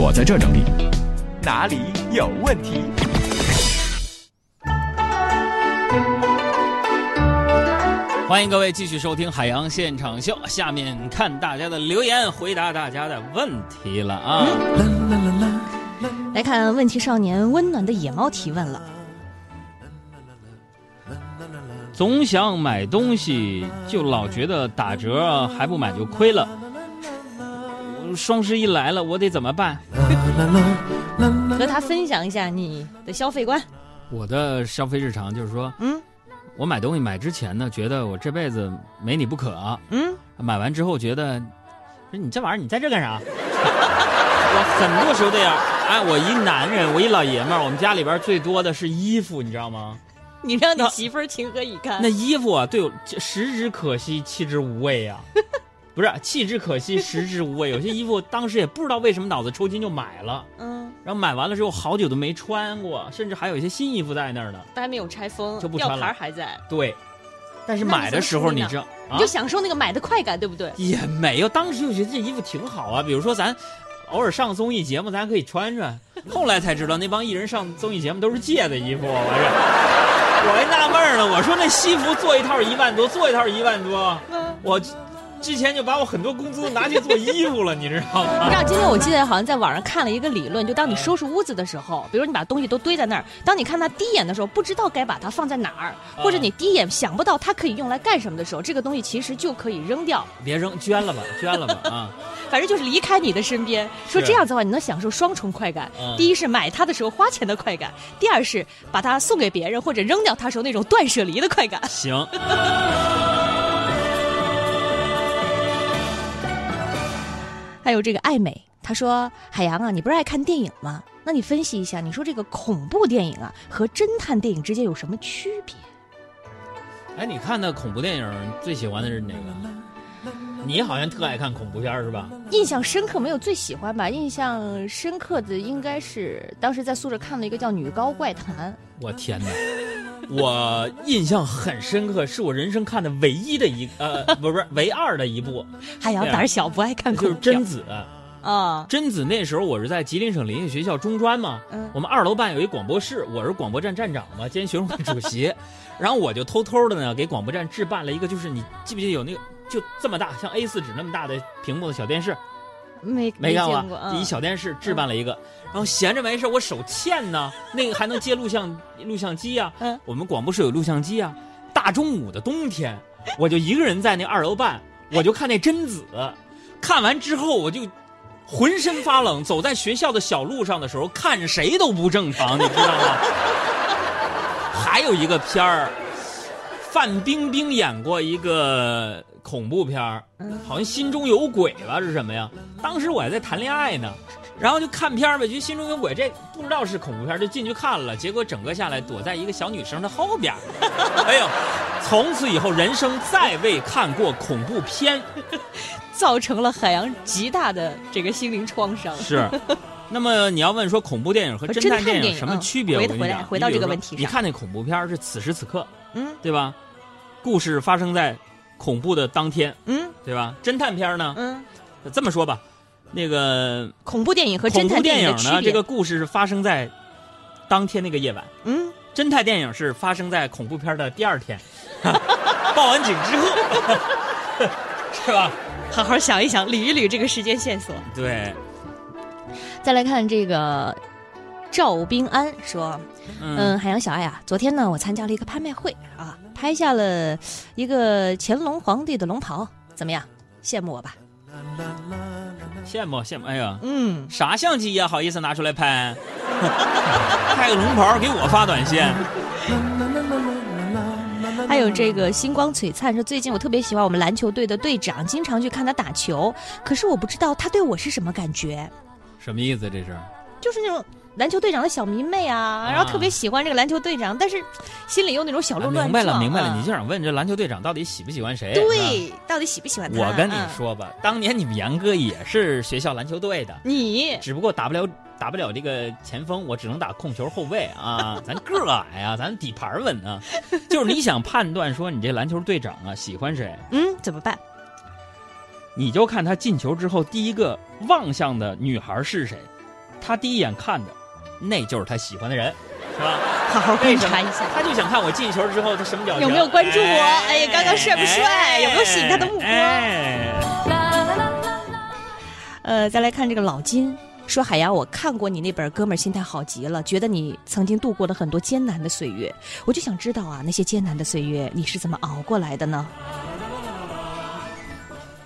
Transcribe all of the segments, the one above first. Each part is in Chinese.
我在这整理。哪里有问题？欢迎各位继续收听《海洋现场秀》，下面看大家的留言，回答大家的问题了啊！来看问题少年温暖的野猫提问了。总想买东西，就老觉得打折还不买就亏了。双十一来了，我得怎么办？和他分享一下你的消费观。我的消费日常就是说，嗯我买东西买之前呢，觉得我这辈子没你不可。嗯，买完之后觉得，说你这玩意儿你在这干啥？我很多时候这样。哎，我一男人，我一老爷们儿，我们家里边最多的是衣服，你知道吗？你让你媳妇儿情何以堪？那衣服啊，对我食之可惜，弃之无味呀、不是弃之可惜，食之无味。有些衣服当时也不知道为什么脑子抽筋就买了，嗯，然后买完了之后好久都没穿过，甚至还有一些新衣服在那儿呢。都还没有拆封，就不穿了吊牌还在，对，但是买的时候你知道啊你就，享受那个买的快感，对不对？也没有，当时就觉得这衣服挺好啊。比如说咱偶尔上综艺节目，咱可以穿穿。后来才知道那帮艺人上综艺节目都是借的衣服，我这我还纳闷呢。我说那西服做一套一万多，做一套一万多，我之前就把我很多工资拿去做衣服了，你知道吗你知？道今天我记得好像在网上看了一个理论，就当你收拾屋子的时候，比如你把东西都堆在那儿，当你看它第一眼的时候，不知道该把它放在哪儿，或者你第一眼想不到它可以用来干什么的时候，这个东西其实就可以扔掉，别扔，捐了吧，捐了吧啊！反正就是离开你的身边。说这样子的话，你能享受双重快感。嗯第一是买它的时候花钱的快感，第二是把它送给别人或者扔掉它时候那种断舍离的快感。行，还有这个爱美，他说：“海洋啊，你不是爱看电影吗？那你分析一下，你说这个恐怖电影啊和侦探电影之间有什么区别？哎，你看的恐怖电影最喜欢的是哪个？你好像特爱看恐怖片是吧？印象深刻没有最喜欢吧？印象深刻的应该是当时在宿舍看了一个叫《女高怪谈我天哪！我印象很深刻，是我人生看的唯一的一呃，不是唯二的一部，》。海洋对啊胆小，不爱看就是恐怖片贞子。啊。贞子那时候我是在吉林省林业学校中专嘛，嗯我们二楼办有一广播室，我是广播站站长嘛，兼学生会主席，然后我就偷偷的呢给广播站置办了一个，就是你记不记得有那个就这么大，像 A 四纸那么大的屏幕的小电视，没 没看过，过？嗯一小电视置办了一个，然后闲着没事，我手欠呢，那个还能接录像录像机呀、嗯我们广播室有录像机啊。大中午的冬天，我就一个人在那二楼办，我就看那贞子，看完之后我就浑身发冷，走在学校的小路上的时候，看谁都不正常，你知道吗？还有一个片儿，范冰冰演过一个恐怖片儿，好像心中有鬼吧，是什么呀？当时我还在谈恋爱呢，然后就看片儿呗，觉得心中有鬼，这不知道是恐怖片，就进去看了，结果整个下来躲在一个小女生的后边，哎呦，从此以后人生再未看过恐怖片，造成了海洋极大的这个心灵创伤。是。那么你要问说恐怖电影和和侦探电影什么嗯区别？我跟你讲，回到这个问题上你看那恐怖片儿是此时此刻，嗯对吧？故事发生在恐怖的当天，嗯对吧？侦探片呢，嗯，这么说吧，那个恐怖电影和侦探电影呢。这个故事是发生在当天那个夜晚；嗯，侦探电影是发生在恐怖片的第二天，报完警之后，是吧？好好想一想，捋一捋这个时间线索。对，再来看这个赵冰安说，嗯，嗯，海洋小爱啊，昨天呢，我参加了一个拍卖会啊，拍下了一个乾隆皇帝的龙袍，怎么样？羡慕我吧？羡慕羡慕，哎呀，嗯，啥相机呀、好意思拿出来拍？拍个龙袍给我发短信，还有这个星光璀璨说，最近我特别喜欢我们篮球队的队长，经常去看他打球，可是我不知道他对我是什么感觉，什么意思？这是？就是那种。篮球队长的小迷妹啊，然后特别喜欢这个篮球队长，但是心里又那种小啊鹿乱明白了，明白了，啊你就想问这篮球队长到底喜不喜欢谁？对，到底喜不喜欢他？我跟你嗯，说吧，当年你们杨哥也是学校篮球队的，你只不过打不了打不了这个前锋，我只能打控球后卫啊。咱个儿矮啊，咱底盘稳啊。就是你想判断说你这篮球队长啊喜欢谁，嗯怎么办？你就看他进球之后第一个望向的女孩是谁。他第一眼看的，那就是他喜欢的人，是吧？好好观察一下。他就想看我进球之后他什么表情，有没有关注我？哎呀，刚刚帅不帅？有没有吸引他的目光？哎呃，再来看这个老金说：“海洋，我看过你那本《哥们儿心态好极了》，觉得你曾经度过了很多艰难的岁月。我就想知道啊，那些艰难的岁月你是怎么熬过来的呢？”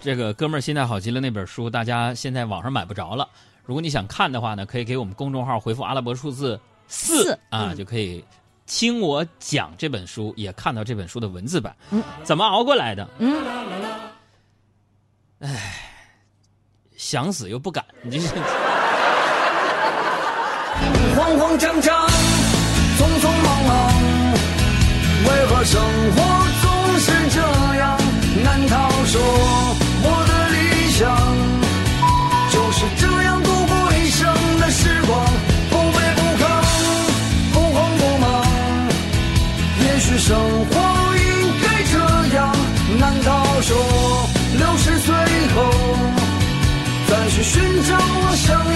这个哥们儿心态好极了那本书，大家现在网上买不着了。如果你想看的话呢，可以给我们公众号回复阿拉伯数字四四啊，嗯就可以听我讲这本书，也看到这本书的文字版。嗯，怎么熬过来的？嗯，想死又不敢，你这是 慌慌张张，匆匆忙忙，为何生活也许生活应该这样。难道说六十岁后再去寻找我想要